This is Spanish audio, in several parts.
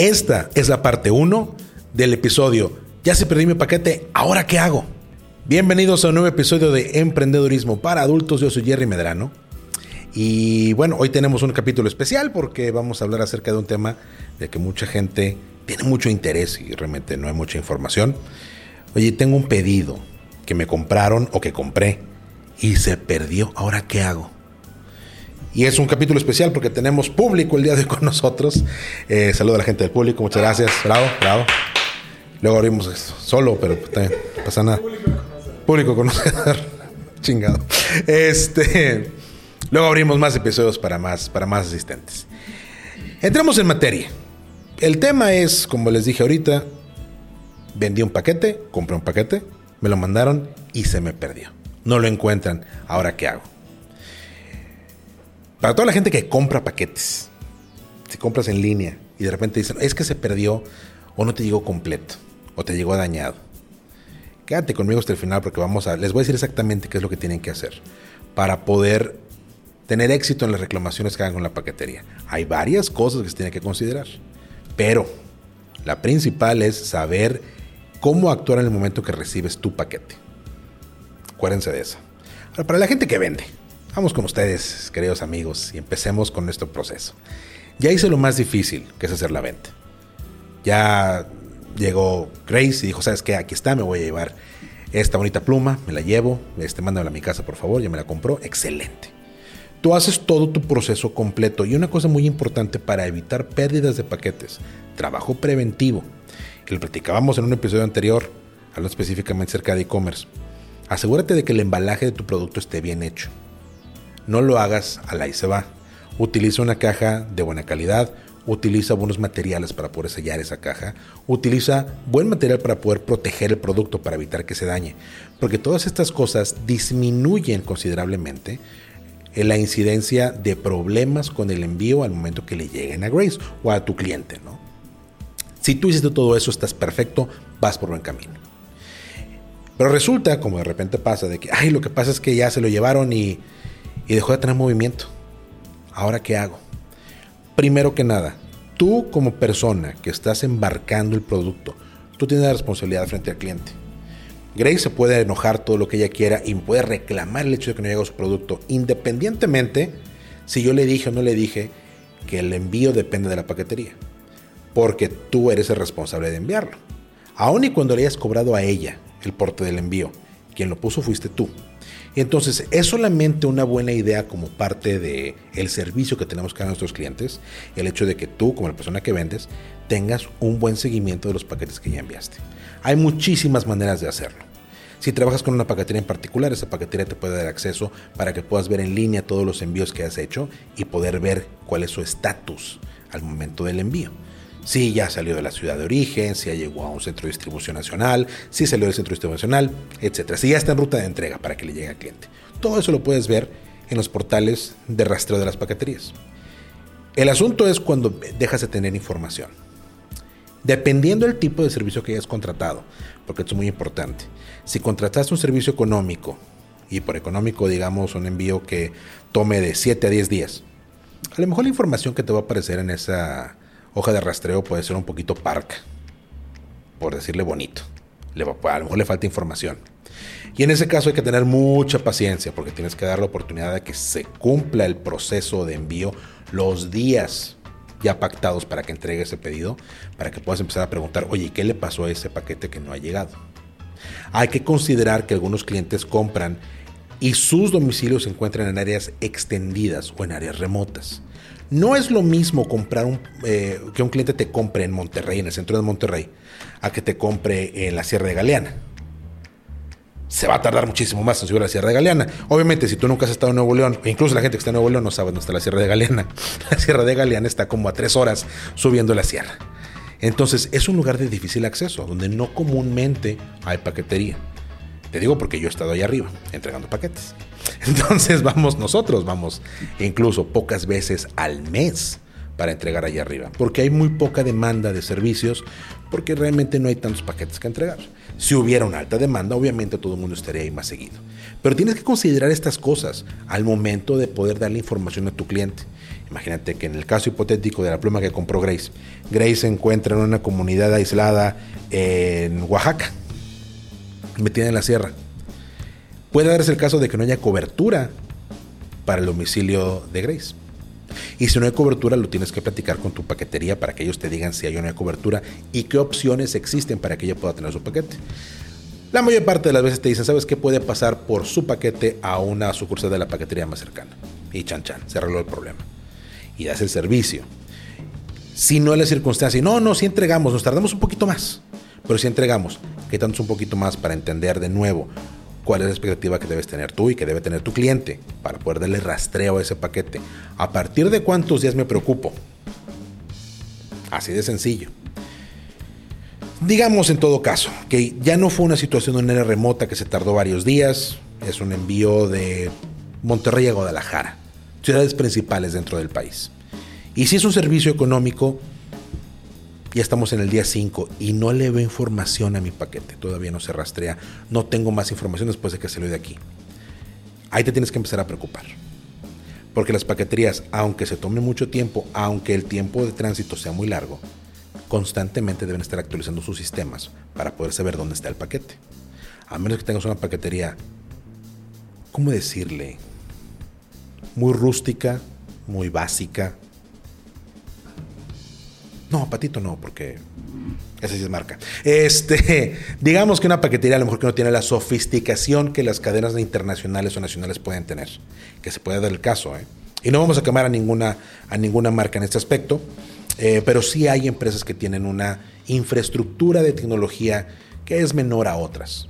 Esta es la parte 1 del episodio. Ya se perdí mi paquete, ¿ahora qué hago? Bienvenidos a un nuevo episodio de Emprendedurismo para adultos. Yo soy Jerry Medrano. Y bueno, hoy tenemos un capítulo especial porque vamos a hablar acerca de un tema de que mucha gente tiene mucho interés y realmente no hay mucha información. Oye, tengo un pedido que me compraron o que compré y se perdió. ¿Ahora qué hago? Y es un capítulo especial porque tenemos público el día de hoy con nosotros. Eh, saludo a la gente del público, muchas gracias. Bravo, bravo. Luego abrimos solo, pero también no pasa nada. Público conocedor. Chingado. Este. Luego abrimos más episodios para más, para más asistentes. Entramos en materia. El tema es, como les dije ahorita, vendí un paquete, compré un paquete, me lo mandaron y se me perdió. No lo encuentran. Ahora, ¿qué hago? Para toda la gente que compra paquetes, si compras en línea y de repente dicen, es que se perdió o no te llegó completo o te llegó dañado. Quédate conmigo hasta el final porque vamos a, les voy a decir exactamente qué es lo que tienen que hacer para poder tener éxito en las reclamaciones que hagan con la paquetería. Hay varias cosas que se tienen que considerar, pero la principal es saber cómo actuar en el momento que recibes tu paquete. Acuérdense de eso. Ahora, para la gente que vende, Vamos con ustedes, queridos amigos, y empecemos con nuestro proceso. Ya hice lo más difícil, que es hacer la venta. Ya llegó Grace y dijo, ¿sabes qué? Aquí está, me voy a llevar esta bonita pluma, me la llevo, este, mándamela a mi casa, por favor, ya me la compró, excelente. Tú haces todo tu proceso completo y una cosa muy importante para evitar pérdidas de paquetes, trabajo preventivo, que lo platicábamos en un episodio anterior, hablando específicamente acerca de e-commerce. Asegúrate de que el embalaje de tu producto esté bien hecho no lo hagas al ahí se va. Utiliza una caja de buena calidad, utiliza buenos materiales para poder sellar esa caja, utiliza buen material para poder proteger el producto para evitar que se dañe, porque todas estas cosas disminuyen considerablemente la incidencia de problemas con el envío al momento que le lleguen a Grace o a tu cliente, ¿no? Si tú hiciste todo eso, estás perfecto, vas por buen camino. Pero resulta, como de repente pasa, de que, ay, lo que pasa es que ya se lo llevaron y y dejó de tener movimiento. ¿Ahora qué hago? Primero que nada, tú como persona que estás embarcando el producto, tú tienes la responsabilidad frente al cliente. Grace se puede enojar todo lo que ella quiera y puede reclamar el hecho de que no llegó su producto, independientemente si yo le dije o no le dije que el envío depende de la paquetería, porque tú eres el responsable de enviarlo. Aun y cuando le hayas cobrado a ella el porte del envío, quien lo puso fuiste tú. Entonces, es solamente una buena idea como parte del el servicio que tenemos que dar a nuestros clientes, el hecho de que tú, como la persona que vendes, tengas un buen seguimiento de los paquetes que ya enviaste. Hay muchísimas maneras de hacerlo. Si trabajas con una paquetería en particular, esa paquetería te puede dar acceso para que puedas ver en línea todos los envíos que has hecho y poder ver cuál es su estatus al momento del envío si ya salió de la ciudad de origen, si ya llegó a un centro de distribución nacional, si salió del centro de distribución nacional, etc. Si ya está en ruta de entrega para que le llegue al cliente. Todo eso lo puedes ver en los portales de rastreo de las paqueterías. El asunto es cuando dejas de tener información. Dependiendo del tipo de servicio que hayas contratado, porque esto es muy importante. Si contrataste un servicio económico, y por económico digamos un envío que tome de 7 a 10 días, a lo mejor la información que te va a aparecer en esa hoja de rastreo puede ser un poquito parca, por decirle bonito. Le, a lo mejor le falta información. Y en ese caso hay que tener mucha paciencia porque tienes que dar la oportunidad de que se cumpla el proceso de envío los días ya pactados para que entregue ese pedido, para que puedas empezar a preguntar, oye, ¿qué le pasó a ese paquete que no ha llegado? Hay que considerar que algunos clientes compran y sus domicilios se encuentran en áreas extendidas o en áreas remotas. No es lo mismo comprar un, eh, que un cliente te compre en Monterrey, en el centro de Monterrey, a que te compre en la Sierra de Galeana. se va a tardar muchísimo más en subir a la Sierra de Galeana. Obviamente, si tú nunca has estado en Nuevo León, incluso la gente que está en Nuevo León no sabe dónde está la Sierra de Galeana. La Sierra de Galeana está como a tres horas subiendo la sierra. Entonces, es un lugar de difícil acceso, donde no comúnmente hay paquetería. Te digo porque yo he estado ahí arriba, entregando paquetes. Entonces, vamos nosotros, vamos incluso pocas veces al mes para entregar allá arriba, porque hay muy poca demanda de servicios, porque realmente no hay tantos paquetes que entregar. Si hubiera una alta demanda, obviamente todo el mundo estaría ahí más seguido. Pero tienes que considerar estas cosas al momento de poder darle información a tu cliente. Imagínate que en el caso hipotético de la pluma que compró Grace, Grace se encuentra en una comunidad aislada en Oaxaca, metida en la sierra. Puede darse el caso de que no haya cobertura para el domicilio de Grace. Y si no hay cobertura, lo tienes que platicar con tu paquetería para que ellos te digan si hay o no hay cobertura y qué opciones existen para que ella pueda tener su paquete. La mayor parte de las veces te dicen, ¿sabes qué puede pasar por su paquete a una sucursal de la paquetería más cercana? Y chan chan, se arregló el problema. Y das el servicio. Si no es la circunstancia, no, no, si entregamos, nos tardamos un poquito más, pero si entregamos, ¿qué tanto un poquito más para entender de nuevo cuál es la expectativa que debes tener tú y que debe tener tu cliente para poder darle rastreo a ese paquete. ¿A partir de cuántos días me preocupo? Así de sencillo. Digamos en todo caso que ya no fue una situación de una remota que se tardó varios días, es un envío de Monterrey a Guadalajara, ciudades principales dentro del país. Y si es un servicio económico, ya estamos en el día 5 y no le veo información a mi paquete, todavía no se rastrea, no tengo más información después de que salió de aquí. Ahí te tienes que empezar a preocupar. Porque las paqueterías, aunque se tome mucho tiempo, aunque el tiempo de tránsito sea muy largo, constantemente deben estar actualizando sus sistemas para poder saber dónde está el paquete. A menos que tengas una paquetería, ¿cómo decirle? Muy rústica, muy básica, no, patito no, porque esa sí es marca. Este, digamos que una paquetería a lo mejor que no tiene la sofisticación que las cadenas internacionales o nacionales pueden tener, que se puede dar el caso, ¿eh? Y no vamos a quemar a ninguna, a ninguna marca en este aspecto, eh, pero sí hay empresas que tienen una infraestructura de tecnología que es menor a otras.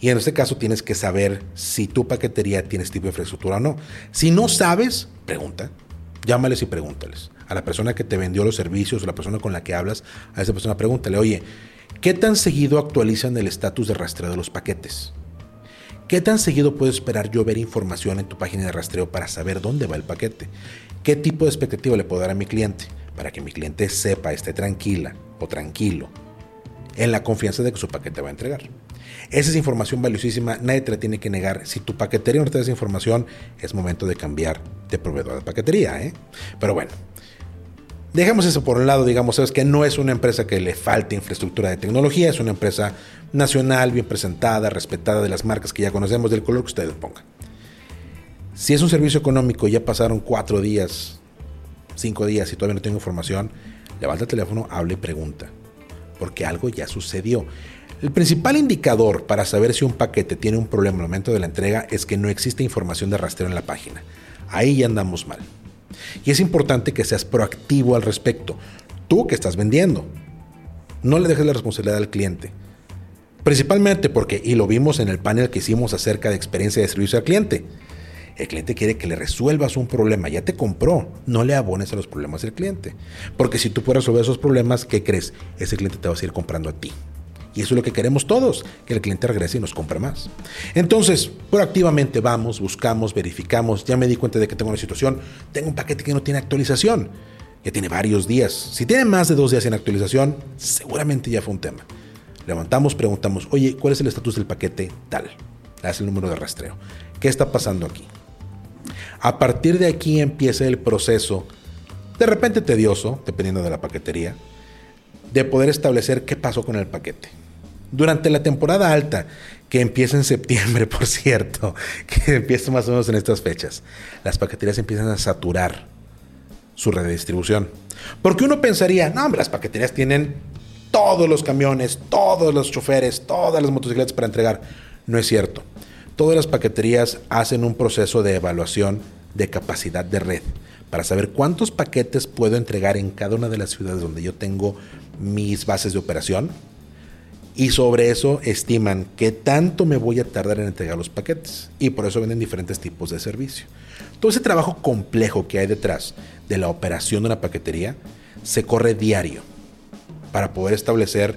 Y en este caso tienes que saber si tu paquetería tiene este tipo de infraestructura o no. Si no sabes, pregunta, llámales y pregúntales a la persona que te vendió los servicios, o la persona con la que hablas, a esa persona pregúntale, oye, ¿qué tan seguido actualizan el estatus de rastreo de los paquetes? ¿Qué tan seguido puedo esperar yo ver información en tu página de rastreo para saber dónde va el paquete? ¿Qué tipo de expectativa le puedo dar a mi cliente? Para que mi cliente sepa, esté tranquila o tranquilo, en la confianza de que su paquete va a entregar. Esa es información valiosísima, nadie te la tiene que negar. Si tu paquetería no te da esa información, es momento de cambiar de proveedor de paquetería. ¿eh? Pero bueno, Dejemos eso por un lado, digamos, sabes que no es una empresa que le falte infraestructura de tecnología, es una empresa nacional, bien presentada, respetada de las marcas que ya conocemos, del color que ustedes pongan. Si es un servicio económico y ya pasaron cuatro días, cinco días y todavía no tengo información, levanta el teléfono, habla y pregunta, porque algo ya sucedió. El principal indicador para saber si un paquete tiene un problema al momento de la entrega es que no existe información de rastreo en la página. Ahí ya andamos mal. Y es importante que seas proactivo al respecto. Tú que estás vendiendo. No le dejes la responsabilidad al cliente. Principalmente porque, y lo vimos en el panel que hicimos acerca de experiencia de servicio al cliente, el cliente quiere que le resuelvas un problema, ya te compró, no le abones a los problemas del cliente. Porque si tú puedes resolver esos problemas, ¿qué crees? Ese cliente te va a seguir comprando a ti. Y eso es lo que queremos todos, que el cliente regrese y nos compre más. Entonces, proactivamente vamos, buscamos, verificamos. Ya me di cuenta de que tengo una situación. Tengo un paquete que no tiene actualización. Ya tiene varios días. Si tiene más de dos días en actualización, seguramente ya fue un tema. Levantamos, preguntamos, oye, ¿cuál es el estatus del paquete tal? Le el número de rastreo. ¿Qué está pasando aquí? A partir de aquí empieza el proceso, de repente tedioso, dependiendo de la paquetería, de poder establecer qué pasó con el paquete. Durante la temporada alta, que empieza en septiembre, por cierto, que empieza más o menos en estas fechas, las paqueterías empiezan a saturar su red de distribución. Porque uno pensaría, no, hombre, las paqueterías tienen todos los camiones, todos los choferes, todas las motocicletas para entregar. No es cierto. Todas las paqueterías hacen un proceso de evaluación de capacidad de red para saber cuántos paquetes puedo entregar en cada una de las ciudades donde yo tengo mis bases de operación Y sobre eso estiman qué tanto me voy a tardar en entregar los paquetes. Y por eso venden diferentes tipos de servicio. Todo ese trabajo complejo que hay detrás de la operación de una paquetería se corre diario para poder establecer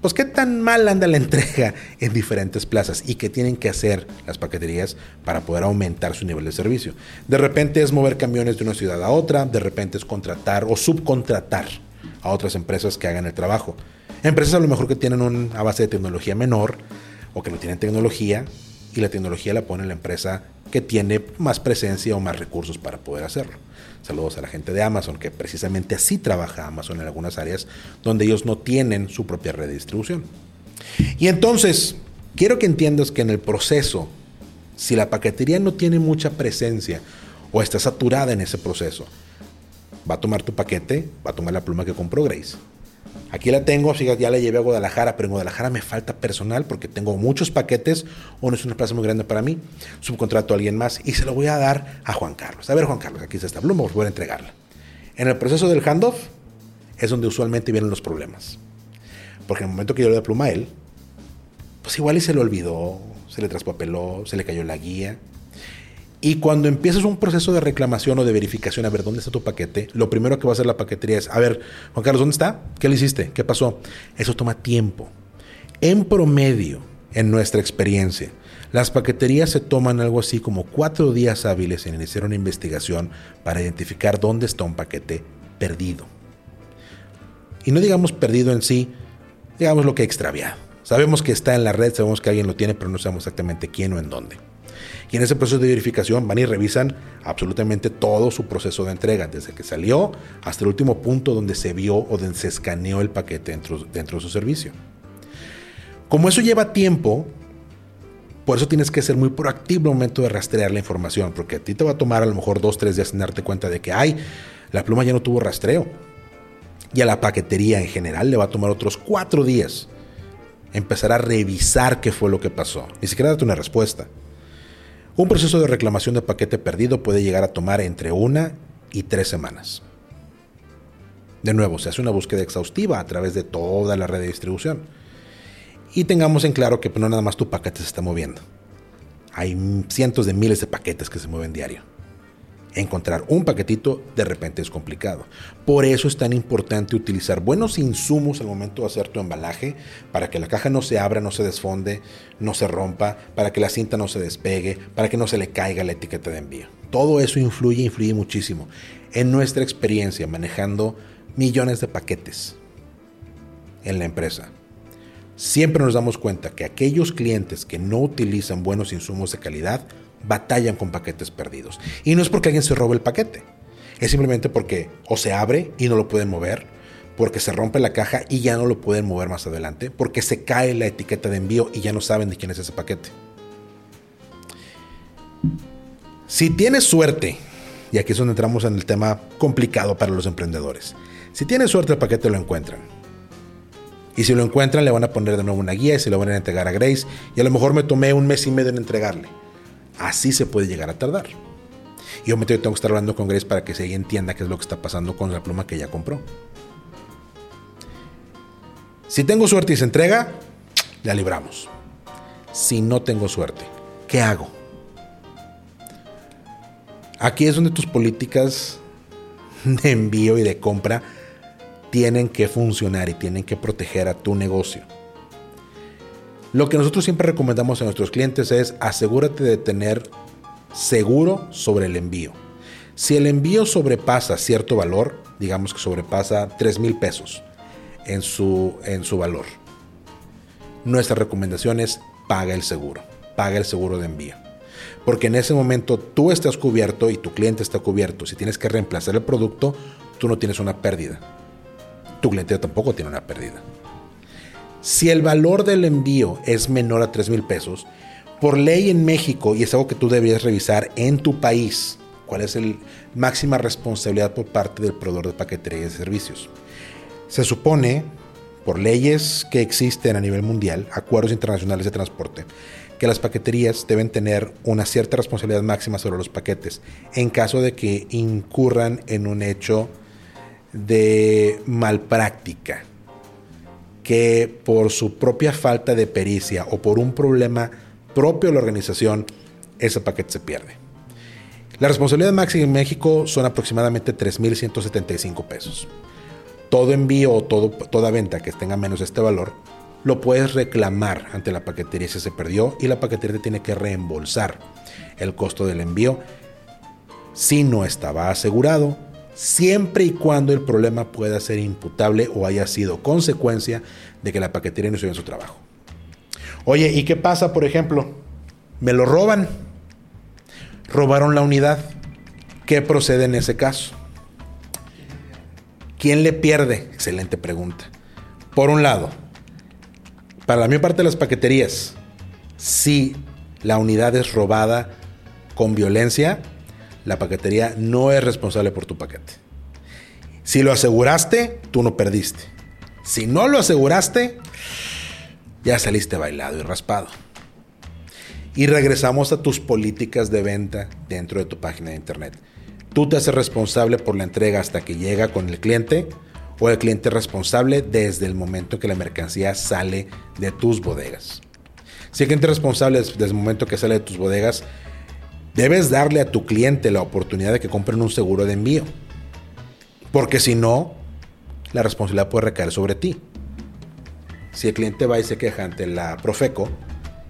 pues qué tan mal anda la entrega en diferentes plazas y qué tienen que hacer las paqueterías para poder aumentar su nivel de servicio. De repente es mover camiones de una ciudad a otra, de repente es contratar o subcontratar a otras empresas que hagan el trabajo. Empresas a lo mejor que tienen una base de tecnología menor o que no tienen tecnología y la tecnología la pone la empresa que tiene más presencia o más recursos para poder hacerlo. Saludos a la gente de Amazon, que precisamente así trabaja Amazon en algunas áreas donde ellos no tienen su propia red de distribución. Y entonces, quiero que entiendas que en el proceso, si la paquetería no tiene mucha presencia o está saturada en ese proceso, va a tomar tu paquete, va a tomar la pluma que compró Grace Aquí la tengo, ya la llevé a Guadalajara, pero en Guadalajara me falta personal porque tengo muchos paquetes, o no es una plaza muy grande para mí, subcontrato a alguien más y se lo voy a dar a Juan Carlos. A ver, Juan Carlos, aquí está esta pluma, voy a entregarla. En el proceso del handoff es donde usualmente vienen los problemas. Porque en el momento que yo le doy pluma a él, pues igual y se le olvidó, se le traspapeló, se le cayó la guía, y cuando empiezas un proceso de reclamación o de verificación, a ver dónde está tu paquete, lo primero que va a hacer la paquetería es, a ver, Juan Carlos, ¿dónde está? ¿Qué le hiciste? ¿Qué pasó? Eso toma tiempo. En promedio, en nuestra experiencia, las paqueterías se toman algo así como cuatro días hábiles en iniciar una investigación para identificar dónde está un paquete perdido. Y no digamos perdido en sí, digamos lo que extraviado. Sabemos que está en la red, sabemos que alguien lo tiene, pero no sabemos exactamente quién o en dónde. Y en ese proceso de verificación van y revisan absolutamente todo su proceso de entrega, desde que salió hasta el último punto donde se vio o donde se escaneó el paquete dentro, de su servicio. Como eso lleva tiempo, por eso tienes que ser muy proactivo al momento de rastrear la información, porque a ti te va a tomar a lo mejor dos, tres días en darte cuenta de que, ay, la pluma ya no tuvo rastreo. Y a la paquetería en general le va a tomar otros cuatro días empezar a revisar qué fue lo que pasó. Ni siquiera darte una respuesta. Un proceso de reclamación de paquete perdido puede llegar a tomar entre una y tres semanas. De nuevo, se hace una búsqueda exhaustiva a través de toda la red de distribución. Y tengamos en claro que no nada más tu paquete se está moviendo. Hay cientos de miles de paquetes que se mueven diario encontrar un paquetito de repente es complicado. Por eso es tan importante utilizar buenos insumos al momento de hacer tu embalaje para que la caja no se abra, no se desfonde, no se rompa, para que la cinta no se despegue, para que no se le caiga la etiqueta de envío. Todo eso influye, influye muchísimo en nuestra experiencia manejando millones de paquetes en la empresa. Siempre nos damos cuenta que aquellos clientes que no utilizan buenos insumos de calidad batallan con paquetes perdidos. Y no es porque alguien se robe el paquete, es simplemente porque o se abre y no lo pueden mover, porque se rompe la caja y ya no lo pueden mover más adelante, porque se cae la etiqueta de envío y ya no saben de quién es ese paquete. Si tienes suerte, y aquí es donde entramos en el tema complicado para los emprendedores, si tienes suerte el paquete lo encuentran. Y si lo encuentran le van a poner de nuevo una guía y se lo van a entregar a Grace y a lo mejor me tomé un mes y medio en entregarle así se puede llegar a tardar. Y obviamente yo tengo que estar hablando con Grace para que se entienda qué es lo que está pasando con la pluma que ya compró. Si tengo suerte y se entrega, la libramos. Si no tengo suerte, ¿qué hago? Aquí es donde tus políticas de envío y de compra tienen que funcionar y tienen que proteger a tu negocio. Lo que nosotros siempre recomendamos a nuestros clientes es asegúrate de tener seguro sobre el envío. Si el envío sobrepasa cierto valor, digamos que sobrepasa 3 mil pesos en su, en su valor, nuestra recomendación es paga el seguro, paga el seguro de envío. Porque en ese momento tú estás cubierto y tu cliente está cubierto. Si tienes que reemplazar el producto, tú no tienes una pérdida. Tu cliente tampoco tiene una pérdida. Si el valor del envío es menor a 3 mil pesos, por ley en México, y es algo que tú deberías revisar en tu país, cuál es la máxima responsabilidad por parte del proveedor de paquetería y de servicios. Se supone, por leyes que existen a nivel mundial, acuerdos internacionales de transporte, que las paqueterías deben tener una cierta responsabilidad máxima sobre los paquetes en caso de que incurran en un hecho de malpráctica que por su propia falta de pericia o por un problema propio de la organización, ese paquete se pierde. La responsabilidad máxima en México son aproximadamente 3.175 pesos. Todo envío o toda venta que tenga menos este valor lo puedes reclamar ante la paquetería si se perdió y la paquetería te tiene que reembolsar el costo del envío si no estaba asegurado, siempre y cuando el problema pueda ser imputable o haya sido consecuencia de que la paquetería no hizo bien su trabajo. Oye, ¿y qué pasa, por ejemplo? Me lo roban. Robaron la unidad. ¿Qué procede en ese caso? ¿Quién le pierde? Excelente pregunta. Por un lado, para la mayor parte de las paqueterías, si la unidad es robada con violencia, la paquetería no es responsable por tu paquete. Si lo aseguraste, tú no perdiste. Si no lo aseguraste, ya saliste bailado y raspado. Y regresamos a tus políticas de venta dentro de tu página de internet. Tú te haces responsable por la entrega hasta que llega con el cliente o el cliente responsable desde el momento que la mercancía sale de tus bodegas. Si el cliente responsable desde el momento que sale de tus bodegas, debes darle a tu cliente la oportunidad de que compren un seguro de envío. Porque si no, la responsabilidad puede recaer sobre ti. Si el cliente va y se queja ante la Profeco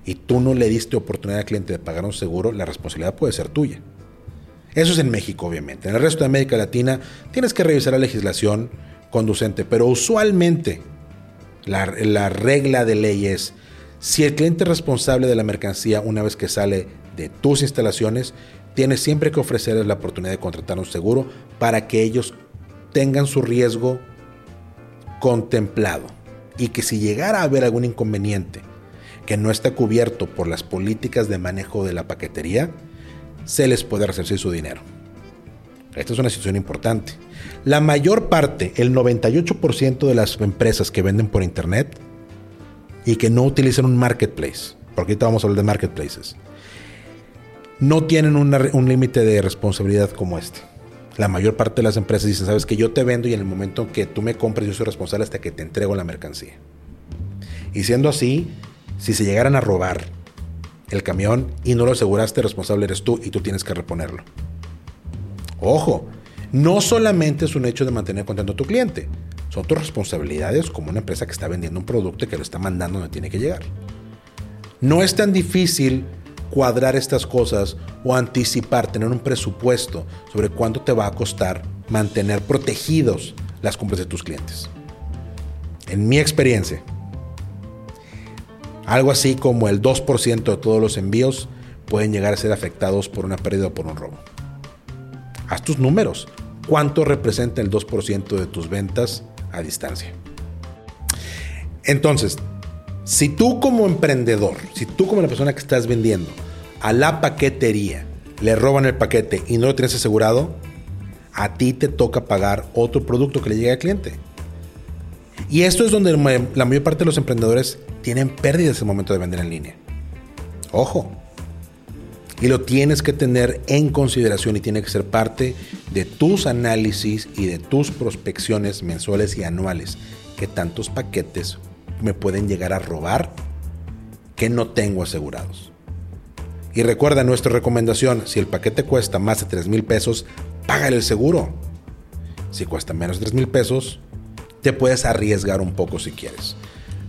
y tú no le diste oportunidad al cliente de pagar un seguro, la responsabilidad puede ser tuya. Eso es en México, obviamente. En el resto de América Latina tienes que revisar la legislación conducente, pero usualmente la, regla de ley es, si el cliente responsable de la mercancía una vez que sale de tus instalaciones, tienes siempre que ofrecerles la oportunidad de contratar un seguro para que ellos tengan su riesgo contemplado y que si llegara a haber algún inconveniente que no está cubierto por las políticas de manejo de la paquetería, se les puede resarcir su dinero. Esta es una situación importante. La mayor parte, el 98% de las empresas que venden por internet y que no utilizan un marketplace, porque ahorita vamos a hablar de marketplaces, no tienen un límite de responsabilidad como este. La mayor parte de las empresas dicen, sabes que yo te vendo y en el momento que tú me compres yo soy responsable hasta que te entrego la mercancía. Y siendo así, si se llegaran a robar el camión y no lo aseguraste, responsable eres tú y tú tienes que reponerlo. Ojo, no solamente es un hecho de mantener contento a tu cliente, son tus responsabilidades como una empresa que está vendiendo un producto y que lo está mandando donde tiene que llegar. No es tan difícil cuadrar estas cosas o anticipar, tener un presupuesto sobre cuánto te va a costar mantener protegidos las compras de tus clientes. En mi experiencia, algo así como el 2% de todos los envíos pueden llegar a ser afectados por una pérdida o por un robo. Haz tus números. ¿Cuánto representa el 2% de tus ventas a distancia? Entonces, si tú como emprendedor, si tú como la persona que estás vendiendo a la paquetería le roban el paquete y no lo tienes asegurado, a ti te toca pagar otro producto que le llegue al cliente. Y esto es donde la mayor parte de los emprendedores tienen pérdidas en el momento de vender en línea. Ojo, y lo tienes que tener en consideración y tiene que ser parte de tus análisis y de tus prospecciones mensuales y anuales. Que tantos paquetes me pueden llegar a robar que no tengo asegurados. Y recuerda nuestra recomendación, si el paquete cuesta más de 3 mil pesos, págale el seguro. Si cuesta menos de 3 mil pesos, te puedes arriesgar un poco si quieres.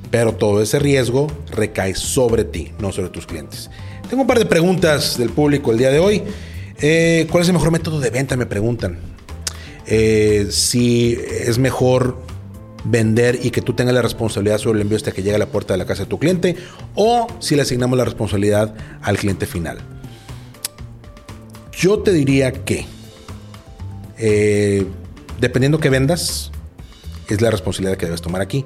Pero todo ese riesgo recae sobre ti, no sobre tus clientes. Tengo un par de preguntas del público el día de hoy. Eh, ¿Cuál es el mejor método de venta? Me preguntan. Eh, si es mejor vender y que tú tengas la responsabilidad sobre el envío hasta que llegue a la puerta de la casa de tu cliente o si le asignamos la responsabilidad al cliente final. Yo te diría que eh, dependiendo que vendas, es la responsabilidad que debes tomar aquí.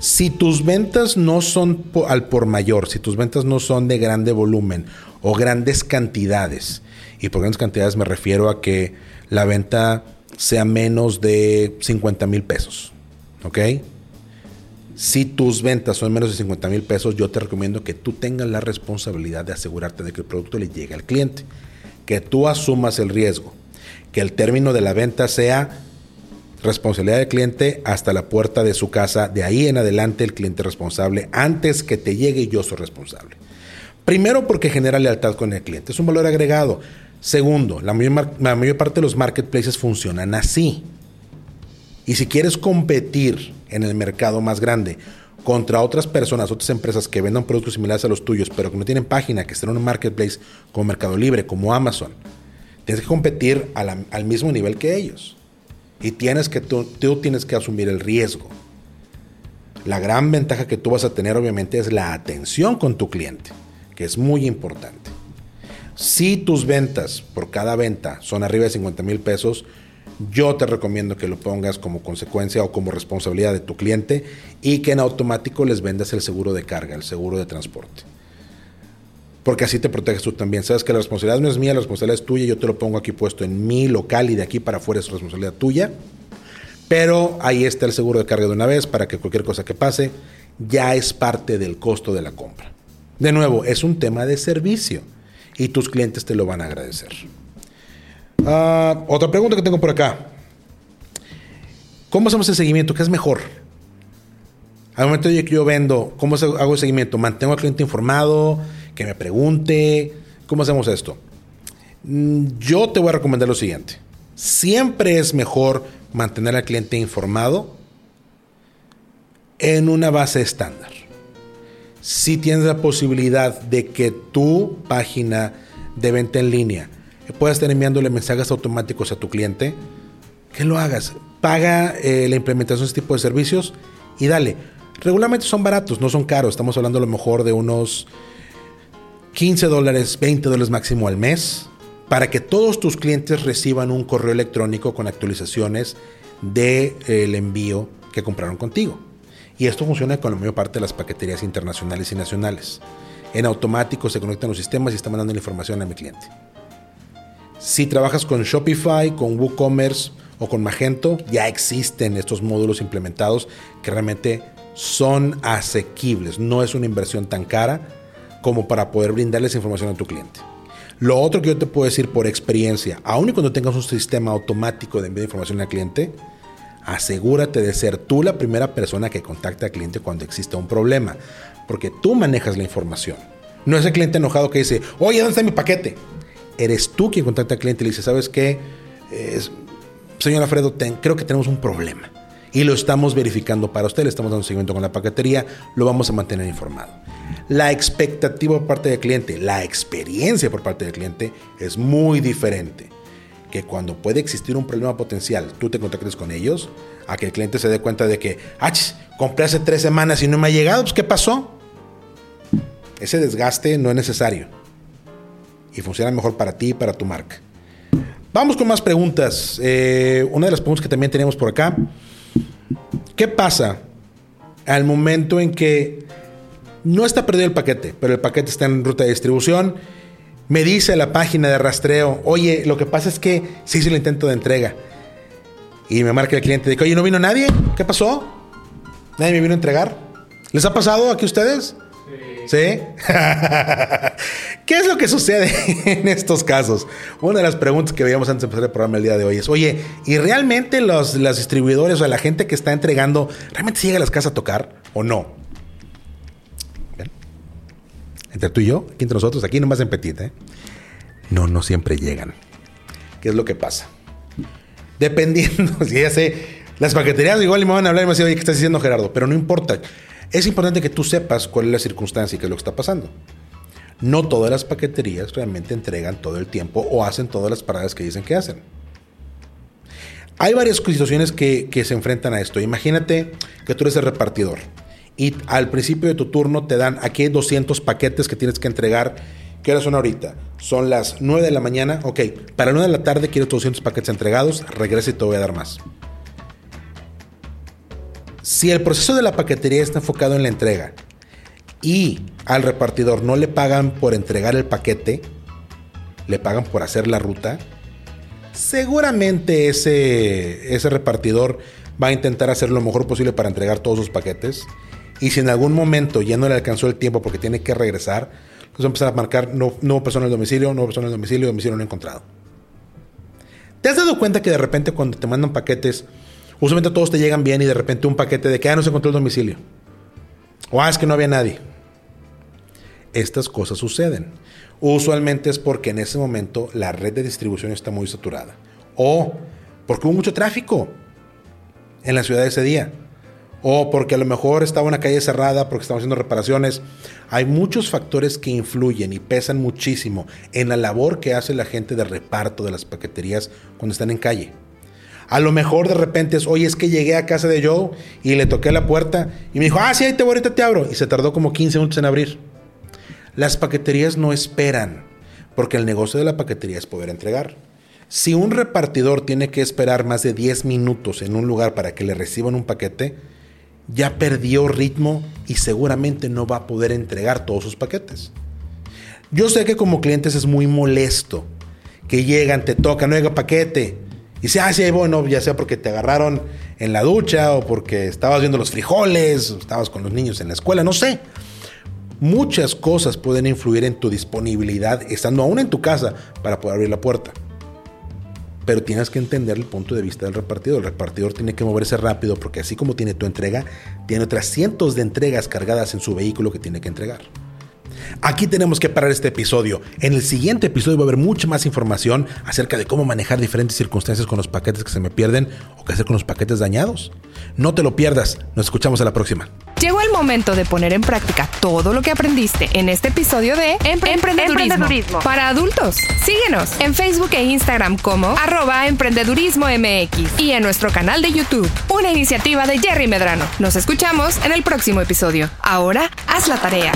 Si tus ventas no son al por mayor, si tus ventas no son de grande volumen o grandes cantidades, y por grandes cantidades me refiero a que la venta sea menos de 50 mil pesos, ¿ok? Si tus ventas son menos de 50 mil pesos, yo te recomiendo que tú tengas la responsabilidad de asegurarte de que el producto le llegue al cliente, que tú asumas el riesgo, que el término de la venta sea responsabilidad del cliente hasta la puerta de su casa. De ahí en adelante el cliente responsable. Antes que te llegue yo soy responsable. Primero porque genera lealtad con el cliente. Es un valor agregado. Segundo, la mayor, la mayor parte de los marketplaces funcionan así. Y si quieres competir en el mercado más grande contra otras personas, otras empresas que vendan productos similares a los tuyos, pero que no tienen página, que estén en un marketplace como Mercado Libre, como Amazon, tienes que competir al mismo nivel que ellos. Y tienes que, tú, tienes que asumir el riesgo. La gran ventaja que tú vas a tener obviamente es la atención con tu cliente, que es muy importante. Si tus ventas por cada venta son arriba de 50 mil pesos, yo te recomiendo que lo pongas como consecuencia o como responsabilidad de tu cliente y que en automático les vendas el seguro de carga, el seguro de transporte. Porque así te proteges tú también. Sabes que la responsabilidad no es mía, la responsabilidad es tuya. Yo te lo pongo aquí puesto en mi local y de aquí para afuera es responsabilidad tuya. Pero ahí está el seguro de carga de una vez para que cualquier cosa que pase ya es parte del costo de la compra. De nuevo, es un tema de servicio y tus clientes te lo van a agradecer. Ah, otra pregunta que tengo por acá. ¿Cómo hacemos el seguimiento? ¿Qué es mejor? Al momento que yo vendo, ¿cómo hago el seguimiento? ¿Mantengo al cliente informado? ¿Que me pregunte? ¿Cómo hacemos esto? Mm, yo te voy a recomendar lo siguiente. Siempre es mejor mantener al cliente informado en una base estándar. Si tienes la posibilidad de que tu página de venta en línea puedas estar enviándole mensajes automáticos a tu cliente, que lo hagas. Paga eh, la implementación de este tipo de servicios y dale. Regularmente son baratos, no son caros. Estamos hablando a lo mejor de unos 15 dólares, 20 dólares máximo al mes, para que todos tus clientes reciban un correo electrónico con actualizaciones del de, eh, envío que compraron contigo. Y esto funciona con la mayor parte de las paqueterías internacionales y nacionales. En automático se conectan los sistemas y está mandando la información a mi cliente. Si trabajas con Shopify, con WooCommerce o con Magento, ya existen estos módulos implementados que realmente son asequibles. No es una inversión tan cara como para poder brindarles información a tu cliente. Lo otro que yo te puedo decir por experiencia, aun y cuando tengas un sistema automático de envío de información al cliente, asegúrate de ser tú la primera persona que contacte al cliente cuando exista un problema, porque tú manejas la información. No es el cliente enojado que dice, oye, ¿dónde está mi paquete? Eres tú quien contacta al cliente y le dice, ¿sabes qué? señor Alfredo, creo que tenemos un problema. Y lo estamos verificando para usted, le estamos dando seguimiento con la paquetería, lo vamos a mantener informado. La expectativa por parte del cliente, la experiencia por parte del cliente es muy diferente. Que cuando puede existir un problema potencial, tú te contactes con ellos, a que el cliente se dé cuenta de que, ah, compré hace tres semanas y no me ha llegado, pues ¿qué pasó? Ese desgaste no es necesario y funciona mejor para ti y para tu marca. Vamos con más preguntas. Eh, una de las preguntas que también tenemos por acá. ¿Qué pasa al momento en que no está perdido el paquete, pero el paquete está en ruta de distribución? Me dice la página de rastreo, oye, lo que pasa es que se hizo el intento de entrega. Y me marca el cliente, de oye, ¿no vino nadie? ¿Qué pasó? ¿Nadie me vino a entregar? ¿Les ha pasado aquí a ustedes? ¿Sí? ¿Qué es lo que sucede en estos casos? Una de las preguntas que veíamos antes de empezar el programa el día de hoy es, oye, ¿y realmente los, distribuidores o la gente que está entregando, realmente llega a las casas a tocar o no? Entre tú y yo, aquí entre nosotros, aquí nomás en Petit, ¿eh? No, no siempre llegan. ¿Qué es lo que pasa? Dependiendo, si ya sé, las paqueterías igual me van a hablar y me van oye, ¿qué estás diciendo Gerardo? Pero no importa. Es importante que tú sepas cuál es la circunstancia y qué es lo que está pasando. No todas las paqueterías realmente entregan todo el tiempo o hacen todas las paradas que dicen que hacen. Hay varias situaciones que, se enfrentan a esto. Imagínate que tú eres el repartidor y al principio de tu turno te dan aquí 200 paquetes que tienes que entregar. ¿Qué hora son ahorita? Son las 9 de la mañana. Ok, para 9 de la tarde quiero 200 paquetes entregados. Regresa y te voy a dar más. Si el proceso de la paquetería está enfocado en la entrega y al repartidor no le pagan por entregar el paquete, le pagan por hacer la ruta, seguramente ese, ese repartidor va a intentar hacer lo mejor posible para entregar todos sus paquetes. Y si en algún momento ya no le alcanzó el tiempo porque tiene que regresar, pues va a empezar a marcar no, nuevo persona en el domicilio, nuevo persona en el domicilio, domicilio no encontrado. ¿Te has dado cuenta que de repente cuando te mandan paquetes Usualmente todos te llegan bien y de repente un paquete de que ah, no se encontró el domicilio. O ah, es que no había nadie. Estas cosas suceden. Usualmente es porque en ese momento la red de distribución está muy saturada. O porque hubo mucho tráfico en la ciudad ese día. O porque a lo mejor estaba una calle cerrada porque estaban haciendo reparaciones. Hay muchos factores que influyen y pesan muchísimo en la labor que hace la gente de reparto de las paqueterías cuando están en calle. A lo mejor de repente es, oye, es que llegué a casa de Joe y le toqué la puerta y me dijo, ah, sí, ahí te voy, ahorita te abro. Y se tardó como 15 minutos en abrir. Las paqueterías no esperan, porque el negocio de la paquetería es poder entregar. Si un repartidor tiene que esperar más de 10 minutos en un lugar para que le reciban un paquete, ya perdió ritmo y seguramente no va a poder entregar todos sus paquetes. Yo sé que como clientes es muy molesto que llegan, te tocan, no llega paquete. Y dice, ah, sí, bueno, ya sea porque te agarraron en la ducha o porque estabas viendo los frijoles, o estabas con los niños en la escuela, no sé. Muchas cosas pueden influir en tu disponibilidad estando aún en tu casa para poder abrir la puerta. Pero tienes que entender el punto de vista del repartidor. El repartidor tiene que moverse rápido porque así como tiene tu entrega, tiene otras cientos de entregas cargadas en su vehículo que tiene que entregar. Aquí tenemos que parar este episodio. En el siguiente episodio va a haber mucha más información acerca de cómo manejar diferentes circunstancias con los paquetes que se me pierden o qué hacer con los paquetes dañados. No te lo pierdas. Nos escuchamos a la próxima. Llegó el momento de poner en práctica todo lo que aprendiste en este episodio de Emprendedurismo, para adultos. Síguenos en Facebook e Instagram como arroba emprendedurismo MX y en nuestro canal de YouTube, una iniciativa de Jerry Medrano. Nos escuchamos en el próximo episodio. Ahora, haz la tarea.